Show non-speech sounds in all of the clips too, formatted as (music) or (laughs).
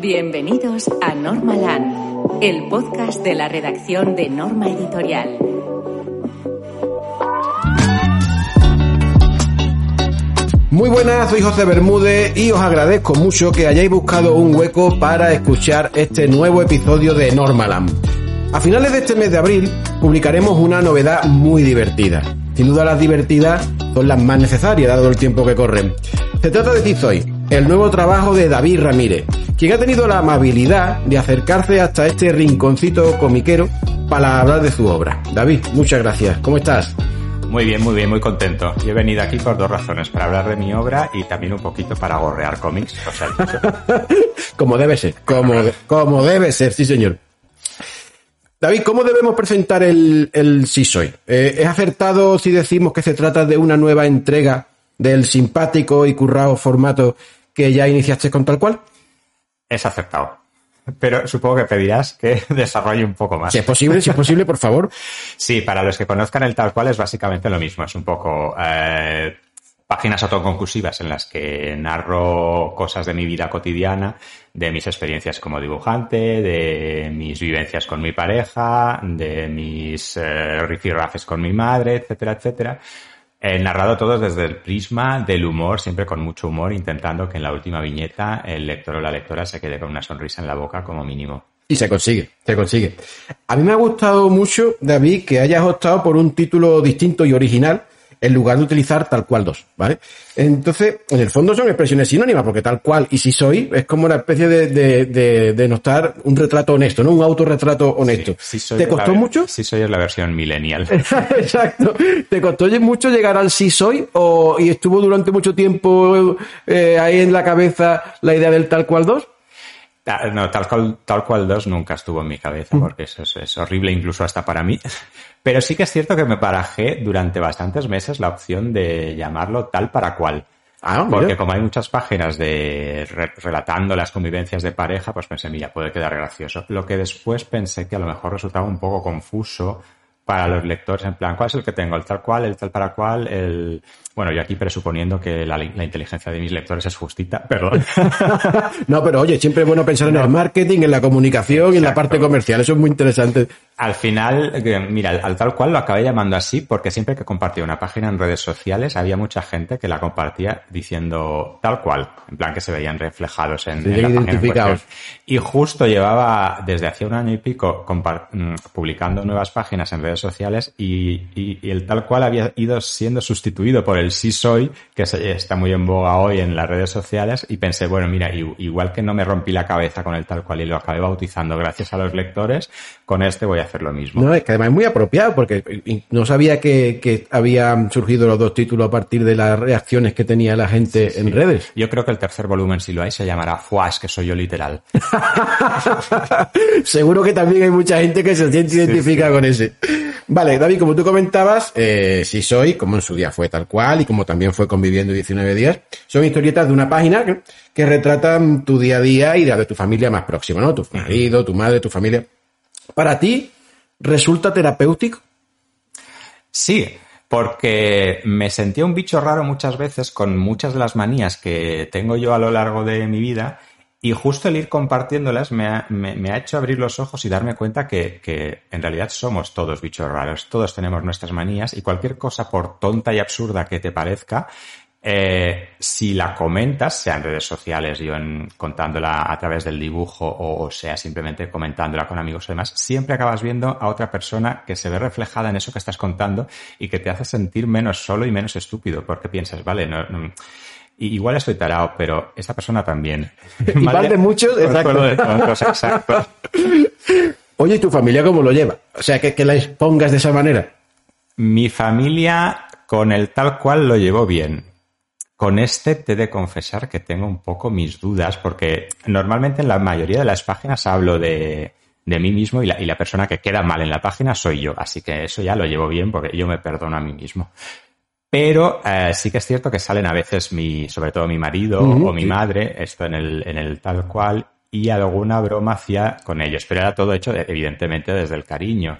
Bienvenidos a Normaland, el podcast de la redacción de Norma Editorial. Muy buenas, soy José Bermúdez y os agradezco mucho que hayáis buscado un hueco para escuchar este nuevo episodio de Normaland. A finales de este mes de abril publicaremos una novedad muy divertida. Sin duda las divertidas son las más necesarias dado el tiempo que corren. Se trata de Tizoy, el nuevo trabajo de David Ramírez, quien ha tenido la amabilidad de acercarse hasta este rinconcito comiquero para hablar de su obra. David, muchas gracias. ¿Cómo estás? Muy bien, muy bien, muy contento. Yo he venido aquí por dos razones, para hablar de mi obra y también un poquito para gorrear cómics. O sea, (laughs) como debe ser, como, como debe ser, sí señor. David, ¿cómo debemos presentar el, el Soy? Eh, ¿Es acertado si decimos que se trata de una nueva entrega del simpático y currado formato que ya iniciaste con tal cual? Es acertado. Pero supongo que pedirás que (laughs) desarrolle un poco más. Si es posible, si es posible, por favor. Sí, para los que conozcan el tal cual es básicamente lo mismo. Es un poco eh, páginas autoconclusivas en las que narro cosas de mi vida cotidiana, de mis experiencias como dibujante, de mis vivencias con mi pareja, de mis eh, rifirrafes con mi madre, etcétera, etcétera He narrado todo desde el prisma del humor, siempre con mucho humor, intentando que en la última viñeta el lector o la lectora se quede con una sonrisa en la boca como mínimo. Y se consigue, se consigue. A mí me ha gustado mucho, David, que hayas optado por un título distinto y original, en lugar de utilizar tal cual dos, ¿vale? Entonces, en el fondo son expresiones sinónimas, porque tal cual y si soy es como una especie de, de, de, de notar un retrato honesto, ¿no? Un autorretrato honesto. Sí, sí soy ¿Te costó la- mucho? Sí soy es la versión millennial. (laughs) Exacto. ¿Te costó mucho llegar al sí soy o y estuvo durante mucho tiempo eh, ahí en la cabeza la idea del tal cual dos? No, tal cual, tal cual 2 nunca estuvo en mi Mm. cabeza, porque eso es, es horrible incluso hasta para mí. Pero sí que es cierto que me barajé durante bastantes meses la opción de llamarlo tal para cual. Ah, mira. Porque como hay muchas páginas de re- relatando las convivencias de pareja, pues pensé, mira, puede quedar gracioso. Lo que después pensé que a lo mejor resultaba un poco confuso para los lectores, en plan, ¿cuál es el que tengo? ¿El tal cual? ¿El tal para cual? El... Bueno, yo aquí presuponiendo que la, la inteligencia de mis lectores es justita, (laughs) perdón. (laughs) No, pero oye, siempre es bueno pensar en el marketing, en la comunicación y en la parte comercial. Eso es muy interesante. Al final, mira, al, al tal cual lo acabé llamando así porque siempre que compartía una página en redes sociales había mucha gente que la compartía diciendo tal cual, en plan que se veían reflejados en, Sí, en la página en. Y justo llevaba desde hacía un año y pico mm, publicando nuevas páginas en redes sociales y, y- y el tal cual había ido siendo sustituido por el sí soy, que se- está muy en boga hoy en las redes sociales y pensé, bueno, mira, igual que no me rompí la cabeza con el tal cual y lo acabé bautizando gracias a los lectores, con este voy a hacer lo mismo. No, es que además es muy apropiado porque no sabía que, que habían surgido los dos títulos a partir de las reacciones que tenía la gente en redes. Yo creo que el tercer volumen, si lo hay, se llamará Fuas, que soy yo literal. (laughs) Seguro que también hay mucha gente que se siente identificada con ese. Vale, David, como tú comentabas, eh, si soy, como en su día fue tal cual y como también fue conviviendo 19 días, son historietas de una página que, que retratan tu día a día y la de tu familia más próxima, ¿no? Tu marido, tu madre, tu familia. Para ti, ¿resulta terapéutico? Sí, porque me sentía un bicho raro muchas veces con muchas de las manías que tengo yo a lo largo de mi vida y justo el ir compartiéndolas me ha, me- ha hecho abrir los ojos y darme cuenta que, que en realidad somos todos bichos raros, todos tenemos nuestras manías y cualquier cosa por tonta y absurda que te parezca, eh, si la comentas, sea en redes sociales, yo en, contándola a través del dibujo o, o sea simplemente comentándola con amigos y demás, siempre acabas viendo a otra persona que se ve reflejada en eso que estás contando y que te hace sentir menos solo y menos estúpido, porque piensas, vale, no, no- igual estoy tarado, pero esa persona también. (laughs) Igual de muchos, exacto. Consuelo de tontos, exacto. (laughs) Oye, ¿y tu familia cómo lo lleva? O sea, que, que la expongas de esa manera. Mi familia con el tal cual lo llevó bien. Con este te he de confesar que tengo un poco mis dudas porque normalmente en la mayoría de las páginas hablo de, de mí mismo y la, y la persona que queda mal en la página soy yo. Así que eso ya lo llevo bien porque yo me perdono a mí mismo. Pero eh, sí que es cierto que salen a veces mi, sobre todo mi marido o mi sí. madre, esto en el, en el tal cual, y alguna broma hacía con ellos. Pero era todo hecho, evidentemente, desde el cariño.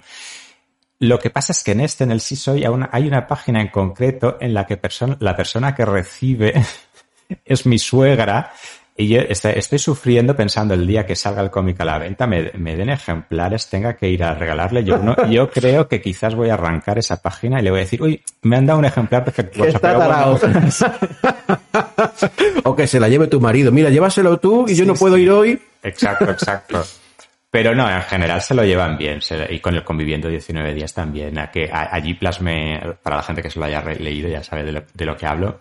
Lo que pasa es que en este, en el Sí Soy, hay una, página en concreto en la que la persona que recibe (laughs) es mi suegra y yo estoy, sufriendo pensando el día que salga el cómic a la venta, me, den ejemplares, tenga que ir a regalarle. Yo, no, yo (laughs) creo que quizás voy a arrancar esa página y le voy a decir, uy, me han dado un ejemplar defectuoso. Está (laughs) o que se la lleve tu marido. Mira, llévaselo tú y yo no puedo ir hoy. Exacto, exacto. Pero no, en general se lo llevan bien. y con el conviviendo 19 días también. A que allí plasme, para la gente que se lo haya leído, ya sabe de lo, que hablo.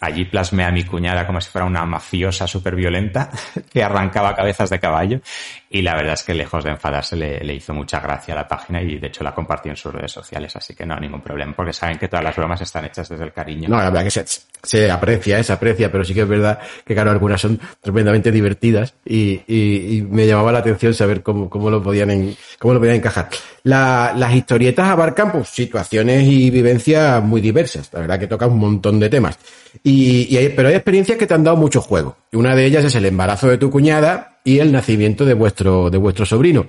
Allí plasme a mi cuñada como si fuera una mafiosa súper violenta (laughs) que arrancaba cabezas de caballo. Y la verdad es que lejos de enfadarse le, hizo mucha gracia a la página y de hecho la compartió en sus redes sociales. Así que no, ningún problema. Porque saben que todas las bromas están hechas desde el cariño. No, la verdad que se, se aprecia, se aprecia. Pero sí que es verdad que, claro, algunas son tremendamente divertidas y, y me llamaba la atención saber cómo, lo, podían cómo lo podían encajar. las historietas abarcan pues, situaciones y vivencias muy diversas. La verdad que toca un montón de temas. Y, pero hay experiencias que te han dado mucho juego. Una de ellas es el embarazo de tu cuñada y el nacimiento de vuestro, de vuestro sobrino.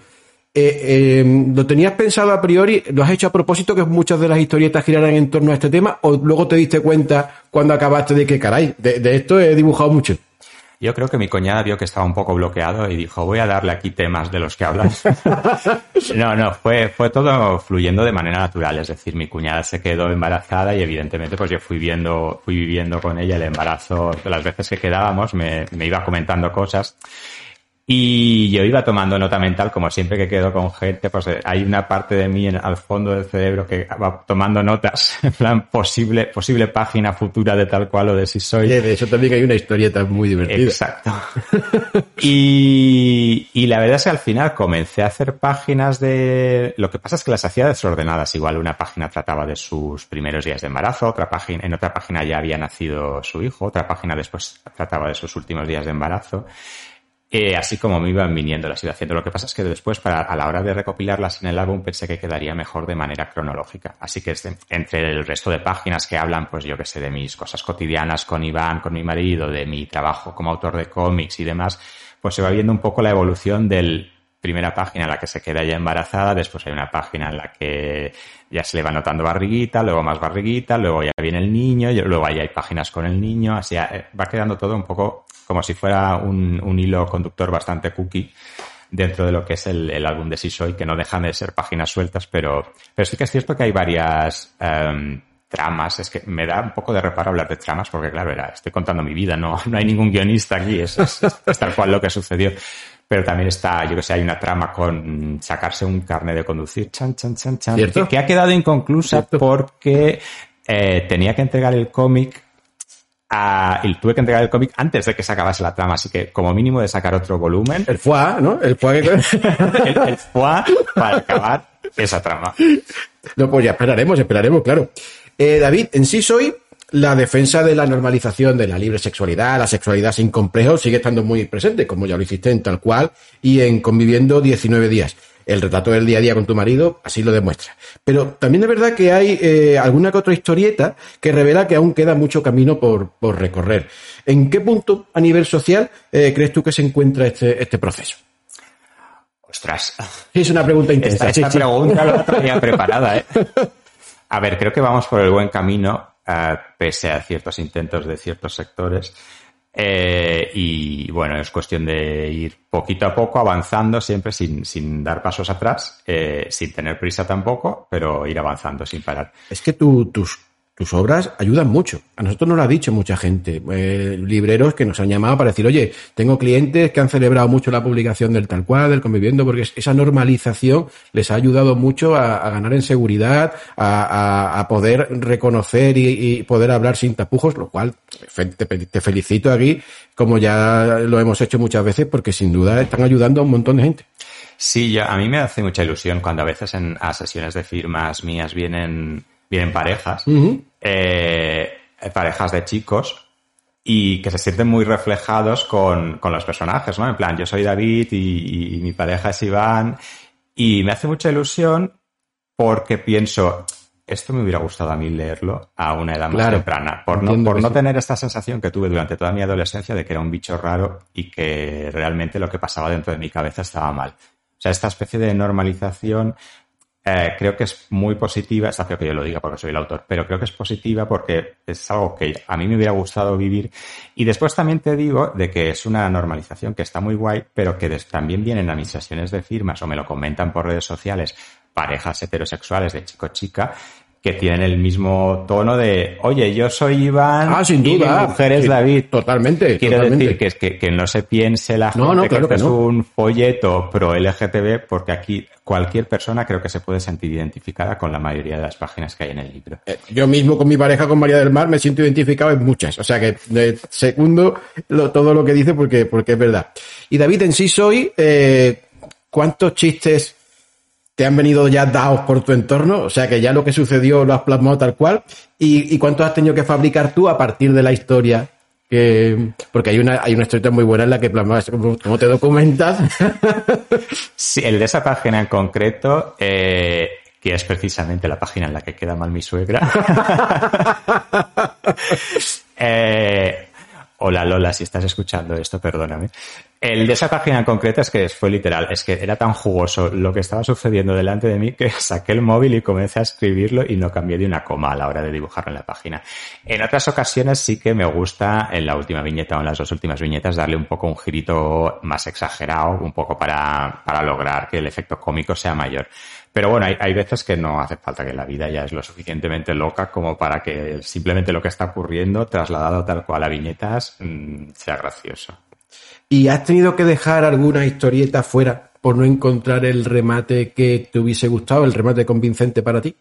Eh, em, ¿Lo tenías pensado a priori? ¿Lo has hecho a propósito que muchas de las historietas giraran en torno a este tema? ¿O luego te diste cuenta cuando acabaste de que, caray, de esto he dibujado mucho? Yo creo que mi cuñada vio que estaba un poco bloqueado y dijo, voy a darle aquí temas de los que hablas. (laughs) no, no, fue, fue todo fluyendo de manera natural. Es decir, mi cuñada se quedó embarazada y evidentemente pues yo fui viendo, fui viviendo con ella el embarazo. Las veces que quedábamos me, me iba comentando cosas. Y yo iba tomando nota mental, como siempre que quedo con gente, pues eh, hay una parte de mí en, al fondo del cerebro que va tomando notas, (laughs) en plan posible, posible página futura de tal cual o de si soy. de eso también hay una historieta muy divertida. Exacto. y, y la verdad es que al final comencé a hacer páginas de, lo que pasa es que las hacía desordenadas. Igual una página trataba de sus primeros días de embarazo, otra página, en otra página ya había nacido su hijo, otra página después trataba de sus últimos días de embarazo. Eh, así como me iban viniendo las iba haciendo. Lo que pasa es que después, para, a la hora de recopilarlas en el álbum, pensé que quedaría mejor de manera cronológica. Así que entre el resto de páginas que hablan, pues yo que sé, de mis cosas cotidianas con Iván, con mi marido, de mi trabajo como autor de cómics y demás, pues se va viendo un poco la evolución del primera página en la que se queda ya embarazada, después hay una página en la que ya se le va notando barriguita, luego más barriguita, luego ya viene el niño, luego ahí hay páginas con el niño, así eh, va quedando todo un poco como si fuera un, hilo conductor bastante cookie dentro de lo que es el, álbum de Si Soy, que no dejan de ser páginas sueltas, pero, pero sí que es cierto que hay varias em, tramas. Es que me da un poco de reparo hablar de tramas, porque claro, era, estoy contando mi vida, no, no hay ningún guionista aquí, es, tal cual lo que sucedió. Pero también está, yo que sé, hay una trama con sacarse un carnet de conducir, chan, chan, chan, chan, que, ha quedado inconclusa porque eh, tenía que entregar el cómic y tuve que entregar el cómic antes de que se acabase la trama, así que como mínimo de sacar otro volumen. El foie, ¿no? El foie que... (laughs) el, foie para acabar esa trama. No, pues ya esperaremos, esperaremos, claro. Eh, David, en sí soy la defensa de la normalización de la libre sexualidad, la sexualidad sin complejos, sigue estando muy presente, como ya lo hiciste en tal cual, y en conviviendo 19 días el retrato del día a día con tu marido así lo demuestra. Pero también es verdad que hay eh, alguna que otra historieta que revela que aún queda mucho camino por, por recorrer. ¿En qué punto a nivel social eh, crees tú que se encuentra este, este proceso? Ostras. Es una pregunta intensa. Esta, pregunta la tenía preparada, ¿eh? A ver, creo que vamos por el buen camino, pese a ciertos intentos de ciertos sectores. Eh, y bueno, es cuestión de ir poquito a poco avanzando siempre sin, sin dar pasos atrás, eh, sin tener prisa tampoco, pero ir avanzando sin parar. Es que tus tus obras ayudan mucho. A nosotros nos lo ha dicho mucha gente, eh, libreros que nos han llamado para decir, oye, tengo clientes que han celebrado mucho la publicación del tal cual, del conviviendo, porque esa normalización les ha ayudado mucho a, ganar en seguridad, a, poder reconocer y, poder hablar sin tapujos, lo cual te, felicito aquí, como ya lo hemos hecho muchas veces, porque sin duda están ayudando a un montón de gente. Sí, ya, a mí me hace mucha ilusión cuando a veces en a sesiones de firmas mías vienen vienen parejas, eh, parejas de chicos, y que se sienten muy reflejados con, con, los personajes, ¿no? En plan, yo soy David y, mi pareja es Iván, y me hace mucha ilusión porque pienso, esto me hubiera gustado a mí leerlo a una edad más temprana, por no, por no tener esta sensación que tuve durante toda mi adolescencia de que era un bicho raro y que realmente lo que pasaba dentro de mi cabeza estaba mal. O sea, esta especie de normalización eh, creo que es muy positiva, está feo que yo lo diga porque soy el autor, pero creo que es positiva porque es algo que a mí me hubiera gustado vivir. Y después también te digo de que es una normalización que está muy guay, pero que también vienen a mis sesiones de firmas o me lo comentan por redes sociales parejas heterosexuales de chico-chica que tienen el mismo tono de, oye, yo soy Iván ah, sin duda. y mi mujer es David. Totalmente. Quiero totalmente. decir que, que, que, no se piense la gente no, no, que, claro que es un folleto pro LGTB, porque aquí cualquier persona creo que se puede sentir identificada con la mayoría de las páginas que hay en el libro. Eh, Yo mismo con mi pareja, con María del Mar, me siento identificado en muchas. O sea que eh, segundo lo, todo lo que dice porque, porque es verdad. Y David, en sí soy, eh, ¿cuántos chistes te han venido ya dados por tu entorno, o sea que ya lo que sucedió lo has plasmado tal cual, y, cuántos has tenido que fabricar tú a partir de la historia que, porque hay una, hay una historia muy buena en la que plasmas cómo te documentas. (laughs) sí, el de esa página en concreto, eh, que es precisamente la página en la que queda mal mi suegra. (laughs) eh, hola Lola, si estás escuchando esto, perdóname. El de esa página en concreto es que fue literal, es que era tan jugoso lo que estaba sucediendo delante de mí que (laughs) saqué el móvil y comencé a escribirlo y no cambié de una coma a la hora de dibujarlo en la página. En otras ocasiones sí que me gusta en la última viñeta o en las dos últimas viñetas darle un poco un girito más exagerado, un poco para, para lograr que el efecto cómico sea mayor. Pero bueno, hay, hay, veces que no hace falta que la vida ya es lo suficientemente loca como para que simplemente lo que está ocurriendo, trasladado tal cual a viñetas, mmm, sea gracioso. ¿Y has tenido que dejar alguna historieta fuera por no encontrar el remate que te hubiese gustado, el remate convincente para ti?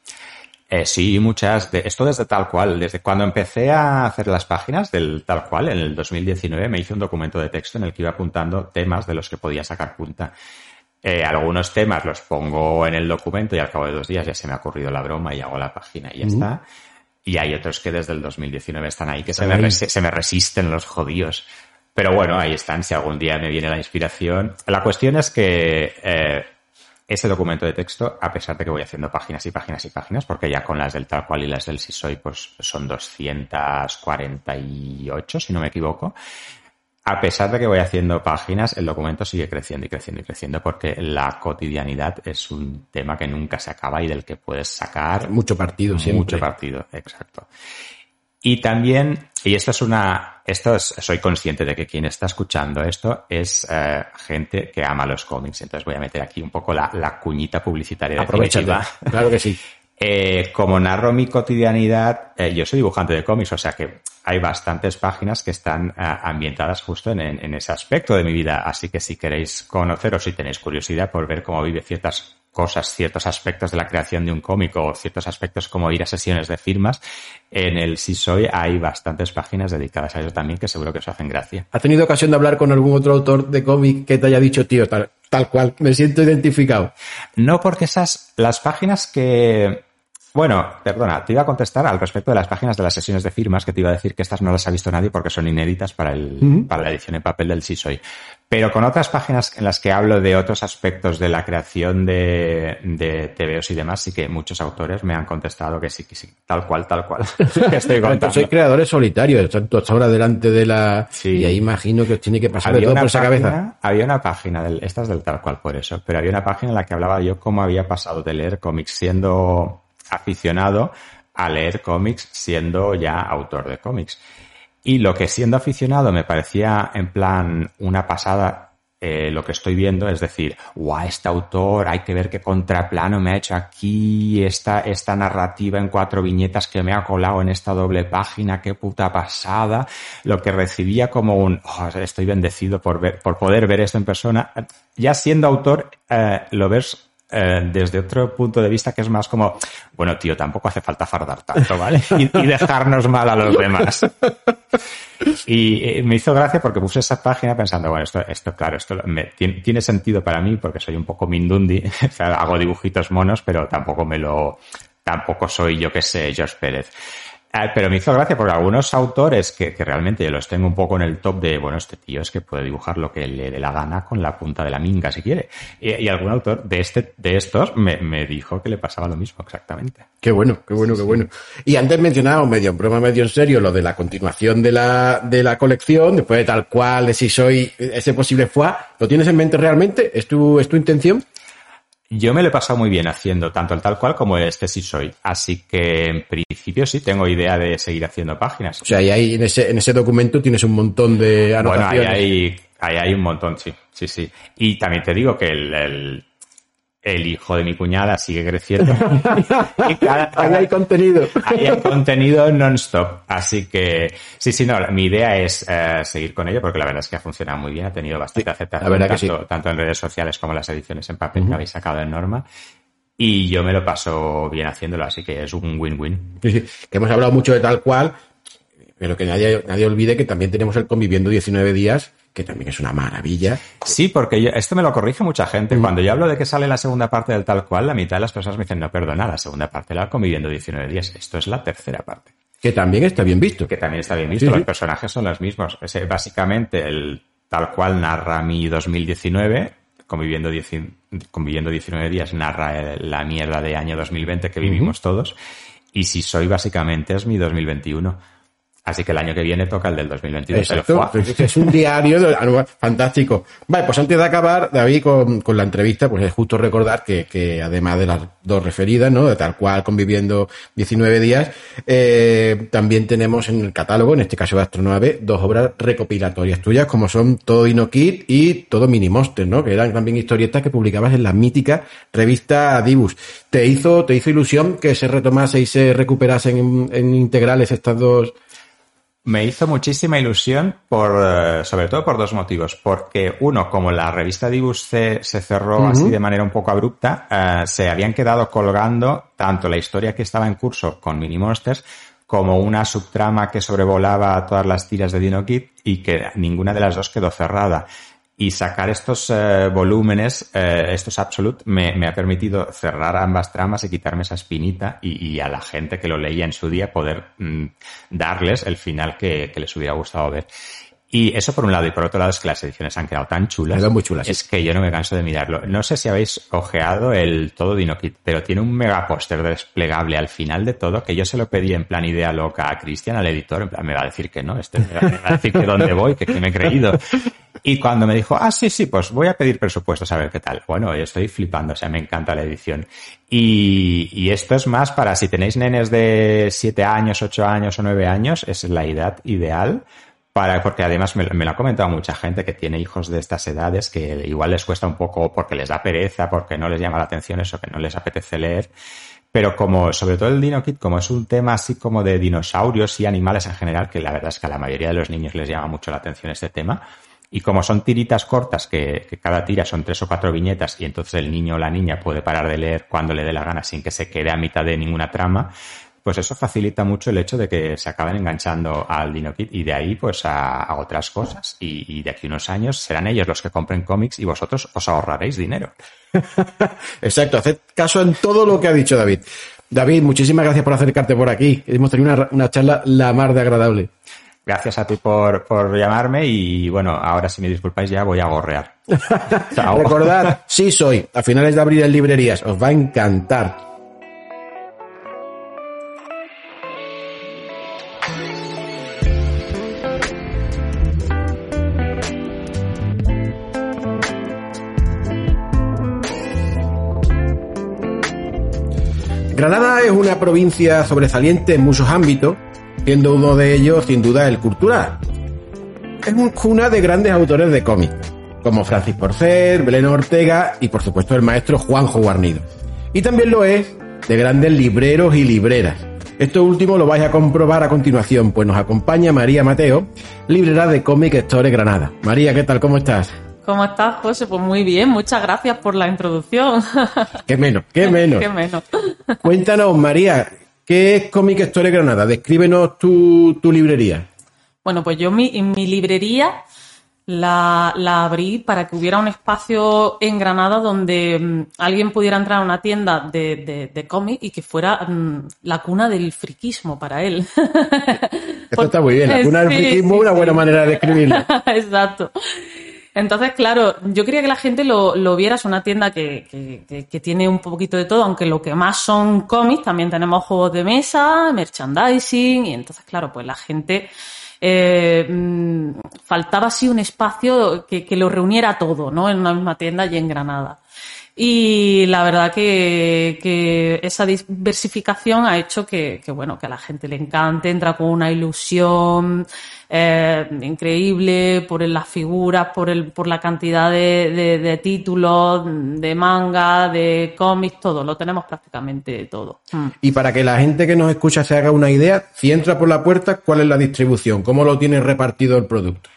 Eh, sí, muchas. De, esto desde tal cual. Desde cuando empecé a hacer las páginas del tal cual, en el 2019, me hice un documento de texto en el que iba apuntando temas de los que podía sacar punta. Eh, algunos temas los pongo en el documento y al cabo de dos días ya se me ha ocurrido la broma y hago la página y ya uh -huh. está. Y hay otros que desde el 2019 están ahí que se me, se me, resisten los jodidos. Pero bueno, ahí están. Si algún día me viene la inspiración. La cuestión es que eh, ese documento de texto, a pesar de que voy haciendo páginas y páginas y páginas, porque ya con las del tal cual y las del si soy, pues son 248, si no me equivoco. A pesar de que voy haciendo páginas, el documento sigue creciendo y creciendo y creciendo porque la cotidianidad es un tema que nunca se acaba y del que puedes sacar mucho partido siempre. Mucho partido, exacto. Y también, y esto es una, esto es, soy consciente de que quien está escuchando esto es eh, gente que ama los cómics. Entonces voy a meter aquí un poco la, la cuñita publicitaria. Aprovecha, claro que sí. (laughs) Eh, como narro mi cotidianidad, eh, yo soy dibujante de cómics, o sea que hay bastantes páginas que están uh, ambientadas justo en, en, ese aspecto de mi vida. Así que si queréis conocer o si tenéis curiosidad por ver cómo vive ciertas cosas, ciertos aspectos de la creación de un cómic o ciertos aspectos como ir a sesiones de firmas, en el Si Soy hay bastantes páginas dedicadas a eso también que seguro que os hacen gracia. ¿Has tenido ocasión de hablar con algún otro autor de cómic que te haya dicho, tío, tal, tal cual, me siento identificado? No, porque esas, las páginas que, bueno, perdona, te iba a contestar al respecto de las páginas de las sesiones de firmas, que te iba a decir que estas no las ha visto nadie porque son inéditas para, el, uh -huh. para la edición en papel del Sí Soy. Pero con otras páginas en las que hablo de otros aspectos de la creación de, de TVOs y demás, sí que muchos autores me han contestado que sí, que sí, tal cual, tal cual. (laughs) estoy contando. soy creadores solitarios, tanto hasta ahora delante de la... Sí. Y ahí imagino que os tiene que pasar había de todo por esa página, cabeza. Había una página, del, esta es del tal cual por eso, pero había una página en la que hablaba yo cómo había pasado de leer cómics siendo aficionado a leer cómics siendo ya autor de cómics. Y lo que siendo aficionado me parecía en plan una pasada eh, lo que estoy viendo, es decir, guau, este autor, hay que ver qué contraplano me ha hecho aquí, esta, esta narrativa en cuatro viñetas que me ha colado en esta doble página, qué puta pasada. Lo que recibía como un, oh, estoy bendecido por ver, por poder ver esto en persona. Ya siendo autor, eh, lo ves eh, desde otro punto de vista que es más como, bueno, tío, tampoco hace falta fardar tanto, ¿vale? Y, dejarnos mal a los demás. Y eh, me hizo gracia porque puse esa página pensando, bueno, esto, esto claro, esto tiene, tiene, sentido para mí porque soy un poco mindundi, (laughs) o sea, hago dibujitos monos, pero tampoco me lo, tampoco soy yo que sé, George Pérez. Eh, pero me hizo gracia porque algunos autores que, que, realmente yo los tengo un poco en el top de, bueno, este tío es que puede dibujar lo que le dé la gana con la punta de la minga si quiere. Y, y algún autor de este, de estos me, me, dijo que le pasaba lo mismo exactamente. Qué bueno, qué bueno, qué bueno. Y antes mencionábamos medio en broma, medio en serio, lo de la continuación de la, de la colección, después de tal cual, de si soy ese posible fue. ¿Lo tienes en mente realmente? ¿Es tu, es tu intención? Yo me lo he pasado muy bien haciendo tanto el tal cual como el este sí soy. Así que en principio sí tengo idea de seguir haciendo páginas. O sea, y ahí en ese, en ese documento tienes un montón de anotaciones. Bueno, ahí hay, ahí hay un montón, sí, sí, sí. Y también te digo que el, el, el hijo de mi cuñada sigue creciendo. (laughs) y cada, ahí hay contenido. Ahí hay contenido non-stop. Así que, sí, sí, no, mi idea es eh, seguir con ello porque la verdad es que ha funcionado muy bien, ha tenido bastante aceptación, la verdad tanto, que sí. tanto en redes sociales como en las ediciones en papel que habéis sacado en Norma. Y yo me lo paso bien haciéndolo, así que es un win-win. Sí, sí, que hemos hablado mucho de tal cual, pero que nadie, nadie olvide que también tenemos el conviviendo 19 días, que también es una maravilla. Sí, porque yo- esto me lo corrige mucha gente. Cuando yo hablo de que sale la segunda parte del tal cual, la mitad de las personas me dicen, no, perdona, la segunda parte la conviviendo 19 días. Esto es la tercera parte. Que también está bien visto. Que también está bien visto. Sí, Los sí. personajes son los mismos. Ese, básicamente, el tal cual narra mi 2019. Conviviendo, dieci- conviviendo 19 días narra el- la mierda de año 2020 que vivimos todos. Y si soy, básicamente, es mi 2021. Así que el año que viene toca el del 2022. Exacto. Es un diario de- fantástico. Vale, pues antes de acabar, David, con, con la entrevista, pues es justo recordar que, que además de las dos referidas, ¿no? De tal cual conviviendo 19 días, eh, también tenemos en el catálogo, en este caso de Astronave, dos obras recopilatorias tuyas, como son Todo Dino Kid y Todo Mini Monster, ¿no? Que eran también historietas que publicabas en la mítica revista Dibus. ¿Te hizo, te hizo ilusión que se retomase y se recuperasen en, en integrales estas dos? Me hizo muchísima ilusión por, eh, sobre todo por dos motivos. Porque uno, como la revista Dibus se, se cerró así de manera un poco abrupta, eh, se habían quedado colgando tanto la historia que estaba en curso con Mini Monsters como una subtrama que sobrevolaba todas las tiras de Dino Kid y que ninguna de las dos quedó cerrada. Y sacar estos eh, volúmenes, eh, estos Absolute, me, ha permitido cerrar ambas tramas y quitarme esa espinita y, a la gente que lo leía en su día poder mm, darles el final que les hubiera gustado ver. Y eso por un lado, y por otro lado es que las ediciones han quedado tan chulas. Quedan muy chulas, sí. Es que yo no me canso de mirarlo. No sé si habéis ojeado el todo Dino Kid, pero tiene un mega póster desplegable al final de todo que yo se lo pedí en plan idea loca a Cristian, al editor, en plan, me va a decir que no, este me va, me va a decir que dónde voy, que, que me he creído. Y cuando me dijo, ah, sí, sí, pues voy a pedir presupuestos a ver qué tal. Bueno, yo estoy flipando, o sea, me encanta la edición. Y, y esto es más para si tenéis nenes de 7 años, 8 años o 9 años, es la edad ideal para, porque además me, me, lo ha comentado mucha gente que tiene hijos de estas edades que igual les cuesta un poco porque les da pereza, porque no les llama la atención eso, que no les apetece leer. Pero como, sobre todo el Dino Kid, como es un tema así como de dinosaurios y animales en general, que la verdad es que a la mayoría de los niños les llama mucho la atención este tema, y como son tiritas cortas, que, que, cada tira son tres o cuatro viñetas, y entonces el niño o la niña puede parar de leer cuando le dé la gana sin que se quede a mitad de ninguna trama, pues eso facilita mucho el hecho de que se acaben enganchando al Dino Kid y de ahí pues a, a otras cosas. Y, y, de aquí unos años serán ellos los que compren cómics y vosotros os ahorraréis dinero. (laughs) Exacto, haced caso en todo lo que ha dicho David. David, muchísimas gracias por acercarte por aquí. Hemos tenido una, una charla la mar de agradable. Gracias a ti por, por, llamarme y bueno, ahora si me disculpáis ya voy a gorrear. (laughs) Recordad, sí soy, a finales de abril en librerías, os va a encantar. Granada es una provincia sobresaliente en muchos ámbitos, siendo uno de ellos sin duda el cultural. Es cuna de grandes autores de cómic, como Francis Porcer, Belén Ortega y por supuesto el maestro Juanjo Guarnido. Y también lo es de grandes libreros y libreras. Esto último lo vais a comprobar a continuación, pues nos acompaña María Mateo, librera de Cómic Store Granada. María, ¿qué tal? ¿Cómo estás? ¿Cómo estás, José? Pues muy bien, muchas gracias por la introducción. Qué menos, qué (laughs) menos. qué menos. Cuéntanos, María, ¿qué es Cómic Store Granada? Descríbenos tu, tu librería. Bueno, pues yo mi, mi librería la, la, abrí para que hubiera un espacio en Granada donde um, alguien pudiera entrar a una tienda de, de, de cómic y que fuera um, la cuna del friquismo para él. Esto está muy bien, la (laughs) cuna del sí, friquismo es sí, una buena sí. manera de describirlo. (laughs) Exacto. Entonces, claro, yo quería que la gente lo, lo viera. Es una tienda que, que, que, tiene un poquito de todo, aunque lo que más son cómics. También tenemos juegos de mesa, merchandising. Y entonces, claro, pues la gente eh, mmm, faltaba así un espacio que, que, lo reuniera todo, ¿no? En una misma tienda y en Granada. Y la verdad que, que esa diversificación ha hecho que, que, bueno, que a la gente le encante, entra con una ilusión eh, increíble por las figuras, por, el, por la cantidad de, de, de títulos, de manga, de cómics, todo, lo tenemos prácticamente todo. Mm. Y para que la gente que nos escucha se haga una idea, si entra por la puerta, ¿cuál es la distribución? ¿Cómo lo tiene repartido el producto?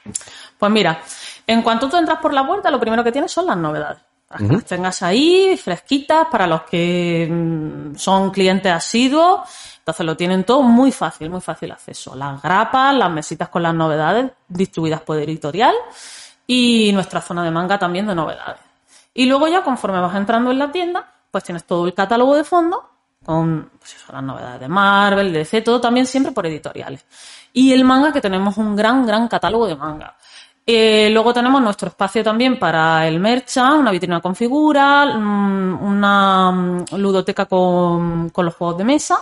Pues mira, en cuanto tú entras por la puerta, lo primero que tienes son las novedades. Para que las tengas ahí, fresquitas, para los que mm, son clientes asiduos. Entonces lo tienen todo muy fácil, muy fácil acceso. Las grapas, las mesitas con las novedades distribuidas por editorial y nuestra zona de manga también de novedades. Y luego ya conforme vas entrando en la tienda, pues tienes todo el catálogo de fondo con pues eso, las novedades de Marvel, DC, todo también siempre por editoriales. Y el manga, que tenemos un gran, gran catálogo de manga. Eh, luego tenemos nuestro espacio también para el mercha, una vitrina con figuras, mm, una mm, ludoteca con, con los juegos de mesa.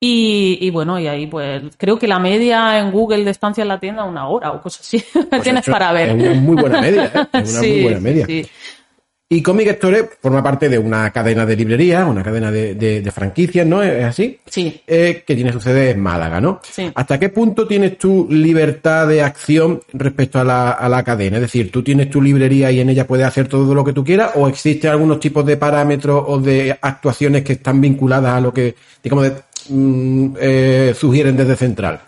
Y, y, bueno, y ahí pues creo que la media en Google de estancia en la tienda una hora o cosas así. (laughs) Pues Tienes para ver. Es una muy buena media, ¿eh? Es una (laughs) Sí, muy buena media. sí, sí. Y Comic Store forma parte de una cadena de librerías, una cadena de, de- de franquicias, ¿no? ¿Es así? Sí. Eh, que tiene su sede en Málaga, ¿no? Sí. ¿Hasta qué punto tienes tu libertad de acción respecto a la, a la cadena? Es decir, ¿tú tienes tu librería y en ella puedes hacer todo lo que tú quieras? ¿O existen algunos tipos de parámetros o de actuaciones que están vinculadas a lo que, digamos, de- mm, eh, sugieren desde Central?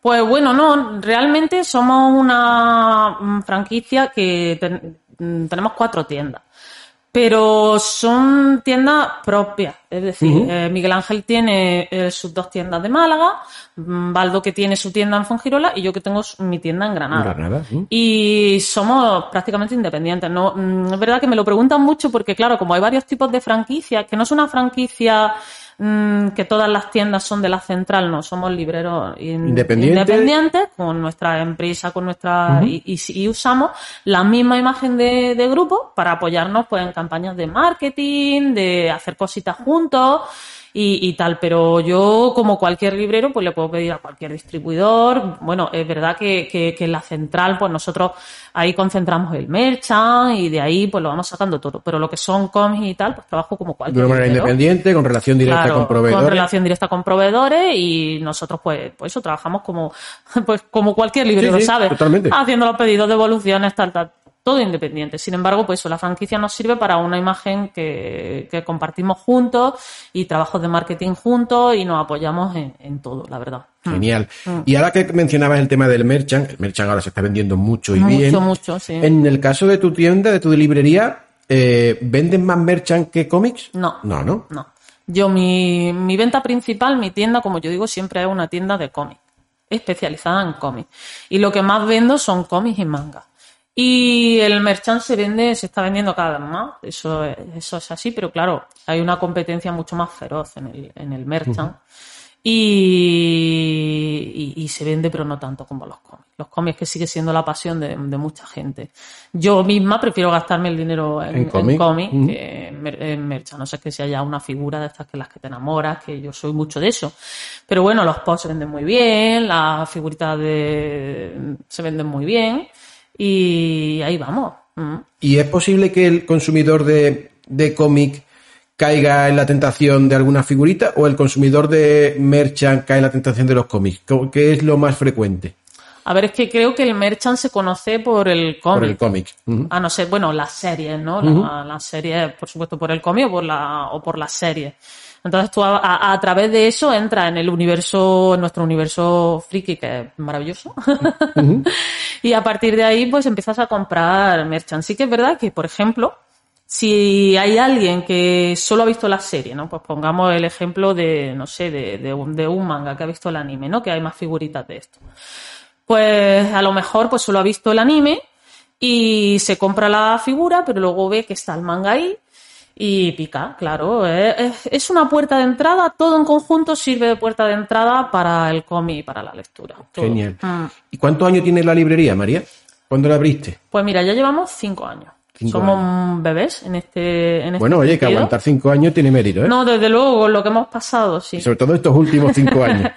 Pues bueno, no, realmente somos una franquicia que ten- tenemos cuatro tiendas. Pero son tiendas propias. Es decir, eh, Miguel Ángel tiene eh, sus dos tiendas de Málaga, mm, Baldo que tiene su tienda en Fongirola y yo que tengo mi tienda en Granada. Y somos prácticamente independientes. No, mm, es verdad que me lo preguntan mucho porque, claro, como hay varios tipos de franquicias, que no es una franquicia mm, que todas las tiendas son de la central, no, somos libreros in- Independientes. independientes con nuestra empresa, con nuestra y, y- y usamos la misma imagen de, de grupo para apoyarnos pues en campañas de marketing, de hacer cositas juntos y, y tal. Pero yo, como cualquier librero, pues le puedo pedir a cualquier distribuidor. Bueno, es verdad que, que, que en la central, pues nosotros ahí concentramos el merchant y de ahí pues lo vamos sacando todo. Pero lo que son cómics y tal, pues trabajo como De cualquier una manera librero. independiente, con relación directa Claro, con proveedores. relación directa con proveedores y nosotros pues, pues eso trabajamos como (laughs) pues como cualquier librero, Sí, sí, ¿sabes? totalmente. Haciendo los pedidos de evoluciones, tal, tal, todo independiente. Sin embargo, pues eso, la franquicia nos sirve para una imagen que, que compartimos juntos y trabajos de marketing juntos y nos apoyamos en, en todo, la verdad. Genial. Mm. Y ahora que mencionabas el tema del merchant, el merchant ahora se está vendiendo mucho y Mucho, bien. mucho, sí. En el caso de tu tienda, de tu librería, eh, ¿venden más merchant que cómics? No. No, ¿no? No. Yo, mi, mi venta principal, mi tienda, como yo digo, siempre es una tienda de cómics, especializada en cómics. Y lo que más vendo son cómics y mangas. Y el merchant se vende, se está vendiendo cada vez más. Eso, es- eso es así, pero claro, hay una competencia mucho más feroz en el, en el merchant. Y, y- y se vende, pero no tanto como los cómics. Los cómics que sigue siendo la pasión de, de mucha gente. Yo misma prefiero gastarme el dinero en, ¿En cómic? en cómic Ujú. que en, en mercha. No sé que si haya una figura de estas que las que te enamoras, que yo soy mucho de eso. Pero bueno, los posts se venden muy bien, las figuritas de, se venden muy bien y ahí vamos. Mm. ¿Y es posible que el consumidor de, de cómic caiga en la tentación de alguna figurita o el consumidor de merchant cae en la tentación de los cómics? ¿Cómo- ¿Qué es lo más frecuente A ver, es que creo que el merchant se conoce por el cómic. por el cómic? Ujú. A no ser, bueno, las series, ¿no? La- Las series, por supuesto, por el cómic o por la, o por las series. Entonces tú a, a- a través de eso entras en el universo, en nuestro universo friki, que es maravilloso. (laughs) y a partir de ahí, pues empiezas a comprar merchant. Sí que es verdad que, por ejemplo, si hay alguien que solo ha visto la serie, ¿no? Pues pongamos el ejemplo de, no sé, de, de un, de un manga que ha visto el anime, ¿no? Que hay más figuritas de esto pues a lo mejor pues solo ha visto el anime y se compra la figura, pero luego ve que está el manga ahí y pica, claro. Es, es- es una puerta de entrada, todo en conjunto sirve de puerta de entrada para el cómic y para la lectura. todo. Genial. Mm. ¿Y cuántos años tiene la librería, María? ¿Cuándo la abriste? Pues mira, ya llevamos cinco años. Cinco Somos bebés en este, en este Bueno, oye, que aguantar cinco años tiene mérito, ¿eh? No, desde luego, con lo que hemos pasado, sí. Y sobre todo estos últimos cinco (laughs) años.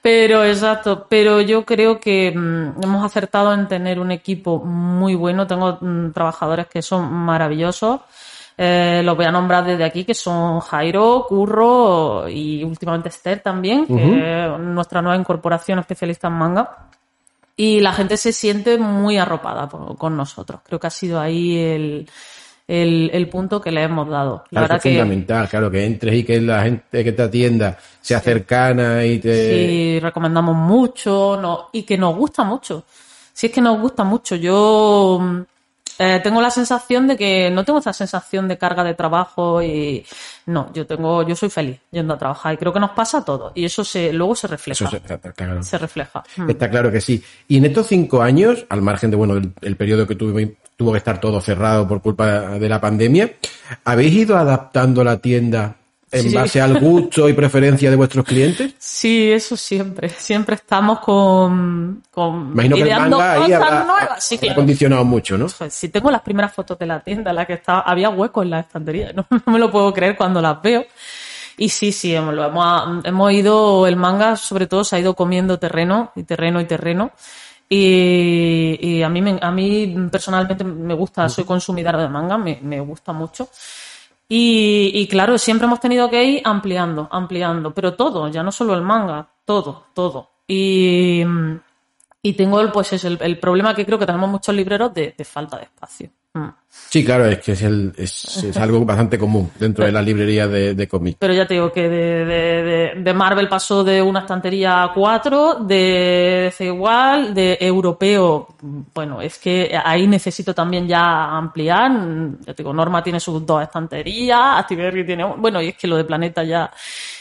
Pero exacto, pero yo creo que mm, hemos acertado en tener un equipo muy bueno. Tengo mm, trabajadores que son maravillosos. Eh, los voy a nombrar desde aquí, que son Jairo, Curro y últimamente Esther también, que es nuestra nueva incorporación especialista en manga. Y la gente se siente muy arropada por- con nosotros. Creo que ha sido ahí el, el, el punto que le hemos dado. La Claro, verdad es fundamental, claro, que entres y que la gente que te atienda sea cercana y te... Sí, recomendamos mucho no, y que nos gusta mucho. Si es que nos gusta mucho. Yo mm, eh, tengo la sensación de que no tengo esa sensación de carga de trabajo y no, yo tengo, yo soy feliz yendo a trabajar y creo que nos pasa a todos y eso se, luego se refleja. Eso se- está claro. Se refleja. Mm. Está claro que sí. Y en estos cinco años, al margen de bueno del el periodo que tuvo, tuvo que estar todo cerrado por culpa de la pandemia, ¿habéis ido adaptando la tienda en Sí. base al gusto y preferencia de vuestros clientes? Sí, eso siempre. Siempre estamos con, con Imagino que el ideando manga ahí cosas habrá, nuevas. Sí, claro. condicionado mucho, ¿no? Si tengo las primeras fotos de la tienda en la que estaba, había huecos en la estantería, (laughs) no, no me lo puedo creer cuando las veo. Y sí, sí, hemos, lo hemos, hemos ido, el manga sobre todo se ha ido comiendo terreno y terreno y terreno. Y, y a mí, me- a mí personalmente me gusta, soy consumidora de manga, me, me gusta mucho. Y, y claro, siempre hemos tenido que ir ampliando, ampliando, pero todo, ya no solo el manga, todo, todo. Y, y tengo el, pues es el, el problema que creo que tenemos muchos libreros de, de falta de espacio. Mm. Sí, claro, es que es, el- es- es algo bastante común dentro de la librería de, de cómics. Pero ya te digo que de, de, de, de Marvel pasó de una estantería a cuatro, de DC igual, de europeo, bueno, es que ahí necesito también ya ampliar. Ya te digo, Norma tiene sus dos estanterías, Activery tiene, bueno, y es que lo de Planeta ya.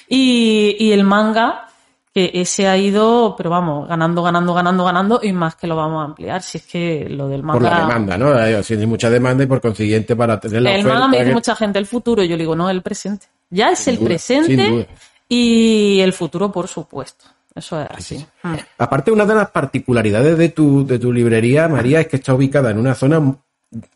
Y, y el manga, que ese ha ido, pero vamos, ganando, ganando, ganando, ganando, y más que lo vamos a ampliar. Si es que lo del manga. Por la demanda, ¿no? Sí, hay mucha demanda y por consiguiente para tener la El oferta manga me dice que- mucha gente el futuro, yo le digo, no, el presente. Ya es el duda, presente y el futuro, por supuesto. Eso es así. Mm. Aparte, una de las particularidades de tu, de tu librería, María, es que está ubicada en una zona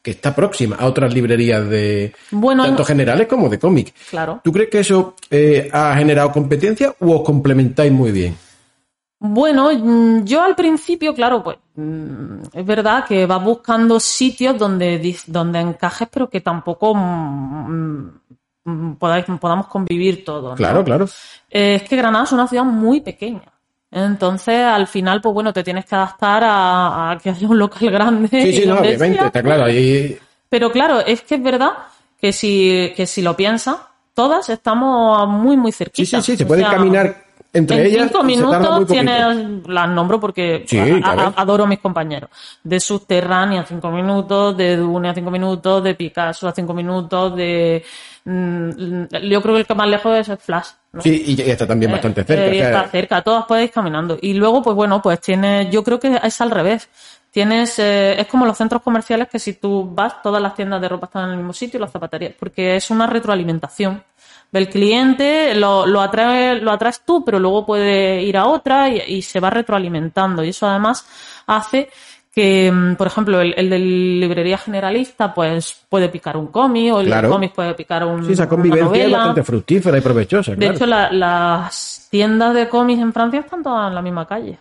que está próxima a otras librerías de Bueno, tanto generales como de cómic. Claro. ¿Tú crees que eso eh, ha generado competencia o os complementáis muy bien? Bueno, mm, yo al principio, claro, pues mm, es verdad que vas buscando sitios donde, donde encajes, pero que tampoco mm, podáis- podamos convivir todos. ¿no? Claro, claro. Eh, es que Granada es una ciudad muy pequeña. Entonces, al final, pues bueno, te tienes que adaptar a, a que haya un local grande. Sí, sí, no, obviamente, sea. está claro. Ahí, Pero claro, es que es verdad que si, que si lo piensas, todas estamos muy, muy sí, cerquita. sí, sí, se O sea, caminar entre en ellas. cinco tarda muy minutos tienes, las nombro porque Sí, a- claro. a- adoro a mis compañeros. De Subterránea a cinco minutos, de Dune a cinco minutos, de Picasso a cinco minutos, de... mm, yo creo que el que más lejos es el Flash. ¿no? Sí, y está también bastante Eh, cerca. eh, o sea, está cerca, todas podéis caminando. Y luego, pues bueno, pues tienes, yo creo que es al revés. Tienes, eh, es como los centros comerciales que si tú vas, todas las tiendas de ropa están en el mismo sitio y las zapaterías, porque es una retroalimentación del cliente, lo, lo, atrae, lo atraes tú, pero luego puede ir a otra y, y se va retroalimentando. Y eso además hace que, mm, por ejemplo, el, el de librería generalista, pues puede picar un cómic, o el Claro. de cómics puede picar un, sí, esa una convivencia es bastante fructífera y provechosa. De claro. hecho, la- las tiendas de cómics en Francia están todas en la misma calle,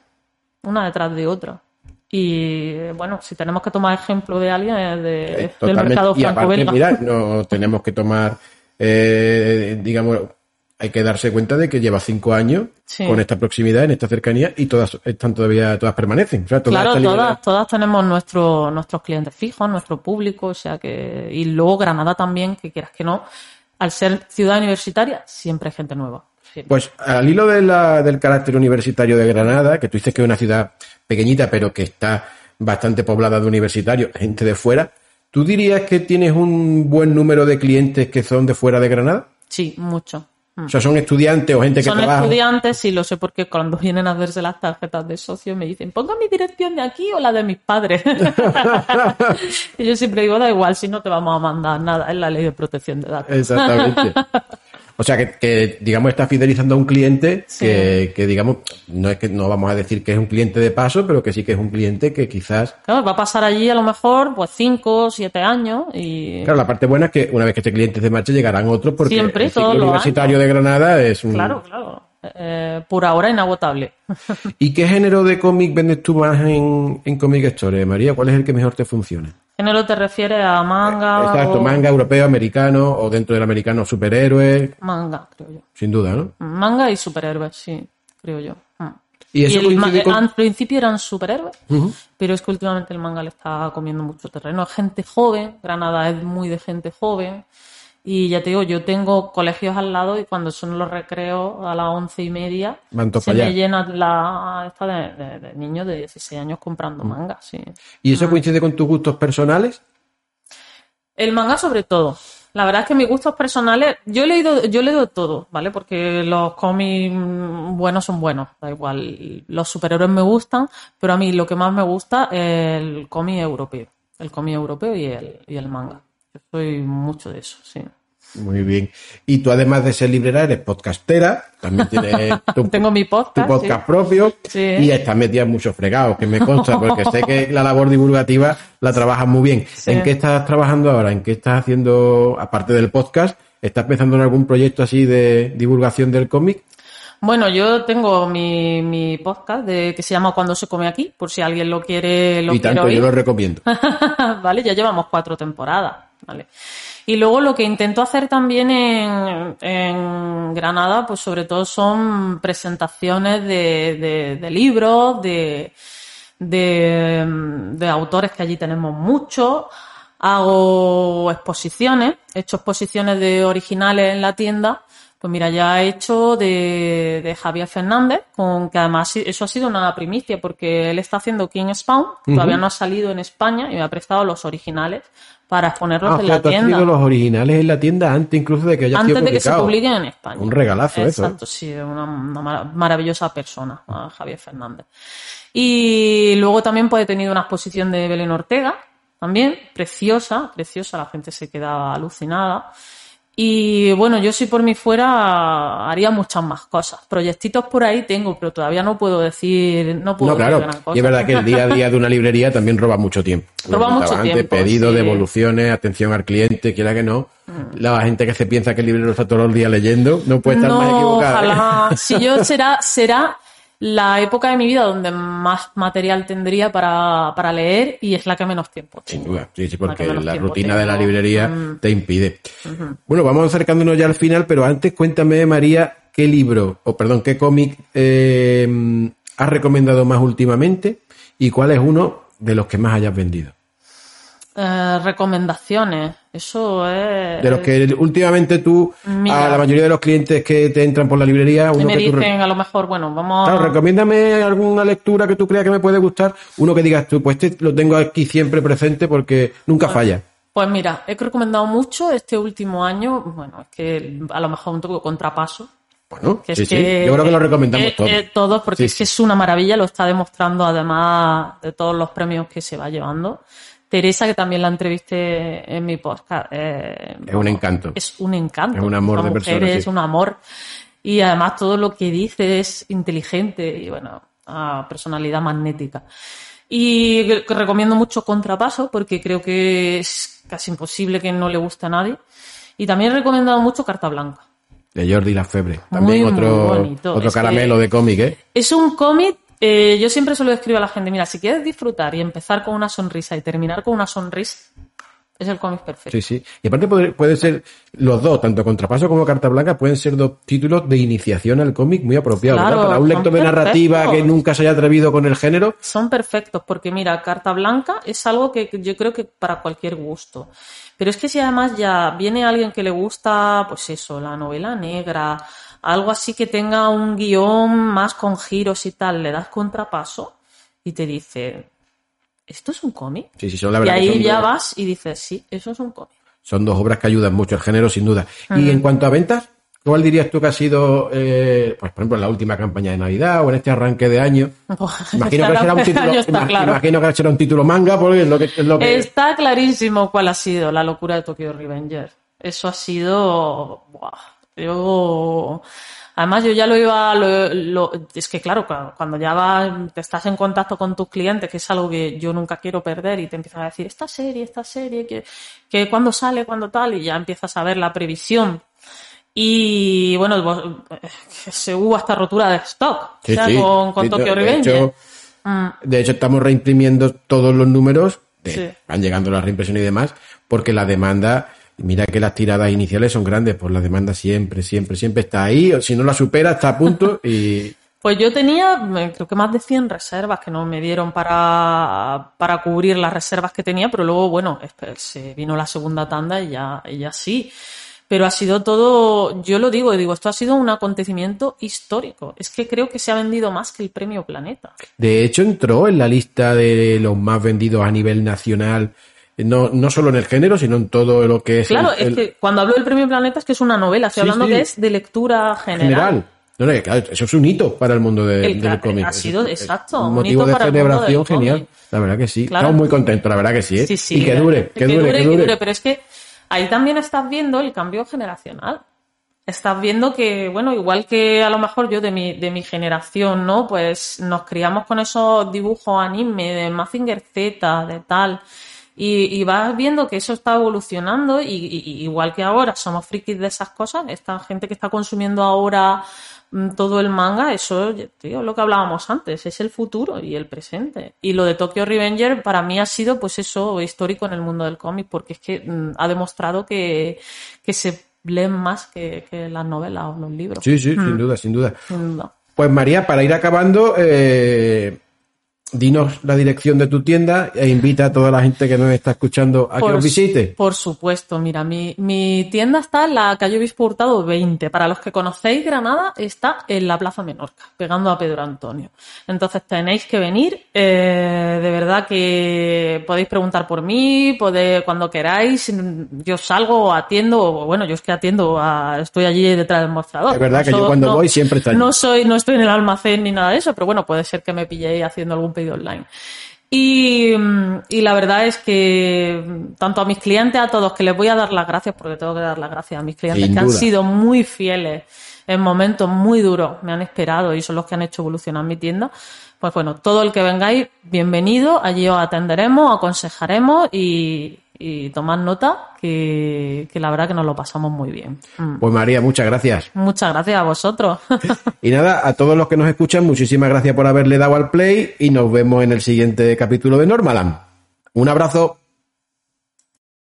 una detrás de otra. Y bueno, si tenemos que tomar ejemplo de alguien es de- Eh, del mercado franco-belga. mira, no tenemos que tomar, eh, digamos, hay que darse cuenta de que lleva cinco años Sí. con esta proximidad, en esta cercanía, y todas están todavía, todas permanecen. O sea, toda Claro, todas, todas tenemos nuestro, nuestros clientes fijos, nuestro público, o sea que. Y luego Granada también, que quieras que no, al ser ciudad universitaria, siempre hay gente nueva. siempre. Pues al hilo de la- del carácter universitario de Granada, que tú dices que es una ciudad pequeñita, pero que está bastante poblada de universitarios, gente de fuera, ¿tú dirías que tienes un buen número de clientes que son de fuera de Granada? Sí, mucho. Mm. O sea, son estudiantes o gente que Son trabaja. estudiantes y lo sé porque cuando vienen a hacerse las tarjetas de socio me dicen, ponga mi dirección de aquí o la de mis padres. (laughs) (laughs) y yo siempre digo, da igual, si no te vamos a mandar nada, es la ley de protección de datos. Exactamente. (laughs) O sea, que, que, digamos, está fidelizando a un cliente Sí. que, que, digamos, no es que no vamos a decir que es un cliente de paso, pero que sí que es un cliente que quizás. Claro, va a pasar allí a lo mejor pues cinco o siete años y Claro, la parte buena es que una vez que este cliente se marche llegarán otros porque Siempre, el ciclo universitario de Granada es un. claro, claro, eh, por ahora inagotable. (laughs) ¿Y qué género de cómic vendes tú más en, en Comic Store, María? ¿Cuál es el que mejor te funciona? Género te refiere a manga. Exacto, o- manga europeo, americano o dentro del americano superhéroe, Manga, creo yo. sin duda, ¿no? Manga y superhéroes, sí, creo yo. Mm. Y eso el coincide con- al principio eran superhéroes, pero es que últimamente el manga le está comiendo mucho terreno. Gente joven, Granada es muy de gente joven. Y ya te digo, yo tengo colegios al lado y cuando son los recreos a las once y media se me llena la esta de, de- de niños de 16 años comprando Mm. manga, sí. ¿Y eso coincide con tus gustos personales? El manga sobre todo. La verdad es que mis gustos personales, yo he leído, yo he leído todo, ¿vale? Porque los cómics buenos son buenos, da igual. Los superhéroes me gustan, pero a mí lo que más me gusta es el cómic europeo. El cómic europeo y el, y el manga. Yo soy mucho de eso, sí. Muy bien. Y tú, además de ser librera, eres podcastera. También tienes (laughs) tu, Tengo mi podcast. tu podcast sí. propio. Sí. Y estás metida en muchos fregados, que me consta, (laughs) porque sé que la labor divulgativa la trabajas muy bien. Sí. ¿En qué estás trabajando ahora? ¿En qué estás haciendo, aparte del podcast? ¿Estás pensando en algún proyecto así de divulgación del cómic? Bueno, yo tengo mi, mi podcast de, que se llama Cuando se come aquí, por si alguien lo quiere, lo y quiere tanto, oír. yo lo recomiendo. (laughs) vale, ya llevamos cuatro temporadas, Y luego lo que intento hacer también en, Granada, pues sobre todo son presentaciones de, libros, de, de autores que allí tenemos muchos. Hago exposiciones, he hecho exposiciones de originales en la tienda. Pues mira, ya he hecho de, de Javier Fernández, con que además eso ha sido una primicia, porque él está haciendo King Spawn, todavía no ha salido en España y me ha prestado los originales para exponerlos Ah, o en sea, la tienda. tenido los originales en la tienda antes incluso de que haya Antes sido de que se publiquen en España. Un regalazo eso, ¿eh? Exacto, sí, una, una mara- maravillosa persona, Javier Fernández. Y luego también pues he tenido una exposición de Belén Ortega, también, preciosa, preciosa, la gente se quedaba alucinada. Y bueno, yo si por mí fuera haría muchas más cosas. Proyectitos por ahí tengo, pero todavía no puedo decir, no puedo No, decir claro. gran cosa. Y es verdad que el día a día de una librería también roba mucho tiempo. (laughs) Roba mucho antes, tiempo, Pedidos, sí. Mm. devoluciones, atención al cliente, quiera que no. La gente que se piensa que el librero está todos los días leyendo no puede estar más No, equivocada. ¿eh? ojalá. Si yo (laughs) será, será la época de mi vida donde más material tendría para, para leer y es la que menos tiempo Sin tengo. duda, sí, sí, porque la rutina de la librería Mm. te impide. Bueno, vamos acercándonos ya al final, pero antes cuéntame, María, qué libro, o perdón, qué cómic eh, has recomendado más últimamente y cuál es uno de los que más hayas vendido. Eh, recomendaciones. Eso es. De los que últimamente tú, Mira. a la mayoría de los clientes que te entran por la librería, Y uno me que tú... dicen, a lo mejor, bueno, vamos Claro, recomiéndame alguna lectura que tú creas que me puede gustar, uno que digas tú, pues este lo tengo aquí siempre presente porque nunca falla. Pues mira, he recomendado mucho este último año. Bueno, es que a lo mejor un poco contrapaso. Bueno, que sí, es sí, que- yo creo que lo recomendamos eh, todos. eh, todos, porque Sí, es que es una maravilla, lo está demostrando además de todos los premios que se va llevando. Teresa, que también la entrevisté en mi podcast. eh, Es un encanto. Es un encanto. Es un amor Esta de mujer persona, Es sí. un amor. Y además todo lo que dice es inteligente y bueno, a personalidad magnética. Y recomiendo mucho Contrapaso porque creo que es casi imposible que no le guste a nadie. Y también he recomendado mucho Carta Blanca. De Jordi Lafebre. También Muy, muy otro, otro que- caramelo de cómic, ¿eh? Es un cómic, eh, yo siempre se lo escribo a la gente, mira, si quieres disfrutar y empezar con una sonrisa y terminar con una sonrisa, es el cómic perfecto. Sí, sí. Y aparte puede, puede ser los dos, tanto Contrapaso como Carta Blanca, pueden ser dos títulos de iniciación al cómic muy apropiados. Claro. Para un lector de narrativa que nunca se haya atrevido con el género, Son perfectos porque mira, Carta Blanca es algo que yo creo que para cualquier gusto. Pero es que si además ya viene alguien que le gusta, pues eso, la novela negra, algo así que tenga un guion más con giros y tal, le das contrapaso y te dice, ¿esto es un cómic? sí, sí, son la Y verdad que ahí ya dos- vas y dices, sí, eso es un cómic. Son dos obras que ayudan mucho al género, sin duda. Y en cuanto a ventas, ¿cuál dirías tú que ha sido, eh, pues por ejemplo, en la última campaña de Navidad o en este arranque de año? (laughs) Imagino que será un título, Está ima- claro. imagino que será un título manga, porque es lo que, es lo que Está clarísimo cuál ha sido la locura de Tokyo Revenger. Eso ha sido. buah, yo. Además, yo ya lo iba. lo- lo- es que, claro, cu- cuando ya vas, te estás en contacto con tus clientes, que es algo que yo nunca quiero perder, y te empiezan a decir, esta serie, esta serie, que, que cuándo sale, cuándo tal, y ya empiezas a ver la previsión. Y bueno, vos- eh, se hubo hasta rotura de stock. Sí, o sea, sí. con, con Sí, Tokyo de hecho, Mm. De hecho, estamos reimprimiendo todos los números Sí. van llegando las reimpresiones y demás, porque la demanda, mira que las tiradas iniciales son grandes, pues la demanda siempre, siempre, siempre está ahí, o si no la supera, está a punto y (laughs) Pues yo tenía, creo que más de 100 reservas que no me dieron para, para cubrir las reservas que tenía, pero luego, bueno, se vino la segunda tanda y ya, y ya sí. Pero ha sido todo, yo lo digo, digo, esto ha sido un acontecimiento histórico. Es que creo que se ha vendido más que el premio Planeta. De hecho, entró en la lista de los más vendidos a nivel nacional, no, no solo en el género, sino en todo lo que es Claro, el, es que cuando hablo del premio Planeta es que es una novela, estoy Sí, hablando sí. que es de lectura general. general. No, no, que claro, eso es un hito para el mundo de- El- del cómic. ha sido, es exacto, Un un motivo hito de celebración genial. La verdad que sí. Claro. Estamos muy contentos, la verdad que sí. ¿eh? Sí, sí. Y que dure, que, dure, que dure. Pero es que ahí también estás viendo el cambio generacional. Estás viendo que, bueno, igual que a lo mejor yo de mi, de mi generación, ¿no? Pues nos criamos con esos dibujos anime de Mazinger Z, de tal. Y, y vas viendo que eso está evolucionando y, igual que ahora somos frikis de esas cosas, esta gente que está consumiendo ahora mm, todo el manga, eso, tío, lo que hablábamos antes, es el futuro y el presente. Y lo de Tokyo Revenger para mí ha sido, pues eso, histórico en el mundo del cómic, porque es que mm, ha demostrado que, que se leen más que, que las novelas o los libros. Sí, sí, sin duda, sin duda. Sin duda. Pues María, para ir acabando, eh, dinos la dirección de tu tienda e invita a toda la gente que nos está escuchando a que os visite. Por supuesto, mira, mi, mi tienda está en la calle Obispo Hurtado 20. Para los que conocéis Granada, está en la Plaza Menorca, pegando a Pedro Antonio. Entonces tenéis que venir. eh, de verdad que podéis preguntar por mí, podéis, cuando queráis. Yo salgo, atiendo, bueno, yo es que atiendo, a- estoy allí detrás del mostrador. Es verdad que So- yo cuando voy siempre está allí. No soy, no estoy en el almacén ni nada de eso, pero bueno, puede ser que me pilléis haciendo algún pedido online. Y, y la verdad es que tanto a mis clientes, a todos, que les voy a dar las gracias, porque tengo que dar las gracias a mis clientes Sin que han sido muy fieles en momentos muy duros, me han esperado y son los que han hecho evolucionar mi tienda. Pues bueno, todo el que vengáis, bienvenido, allí os atenderemos, aconsejaremos y, y tomad nota, que, que la verdad que nos lo pasamos muy bien. Mm. Pues María, muchas gracias. Muchas gracias a vosotros. (laughs) Y nada, a todos los que nos escuchan, muchísimas gracias por haberle dado al play y nos vemos en el siguiente capítulo de Normaland. Un abrazo.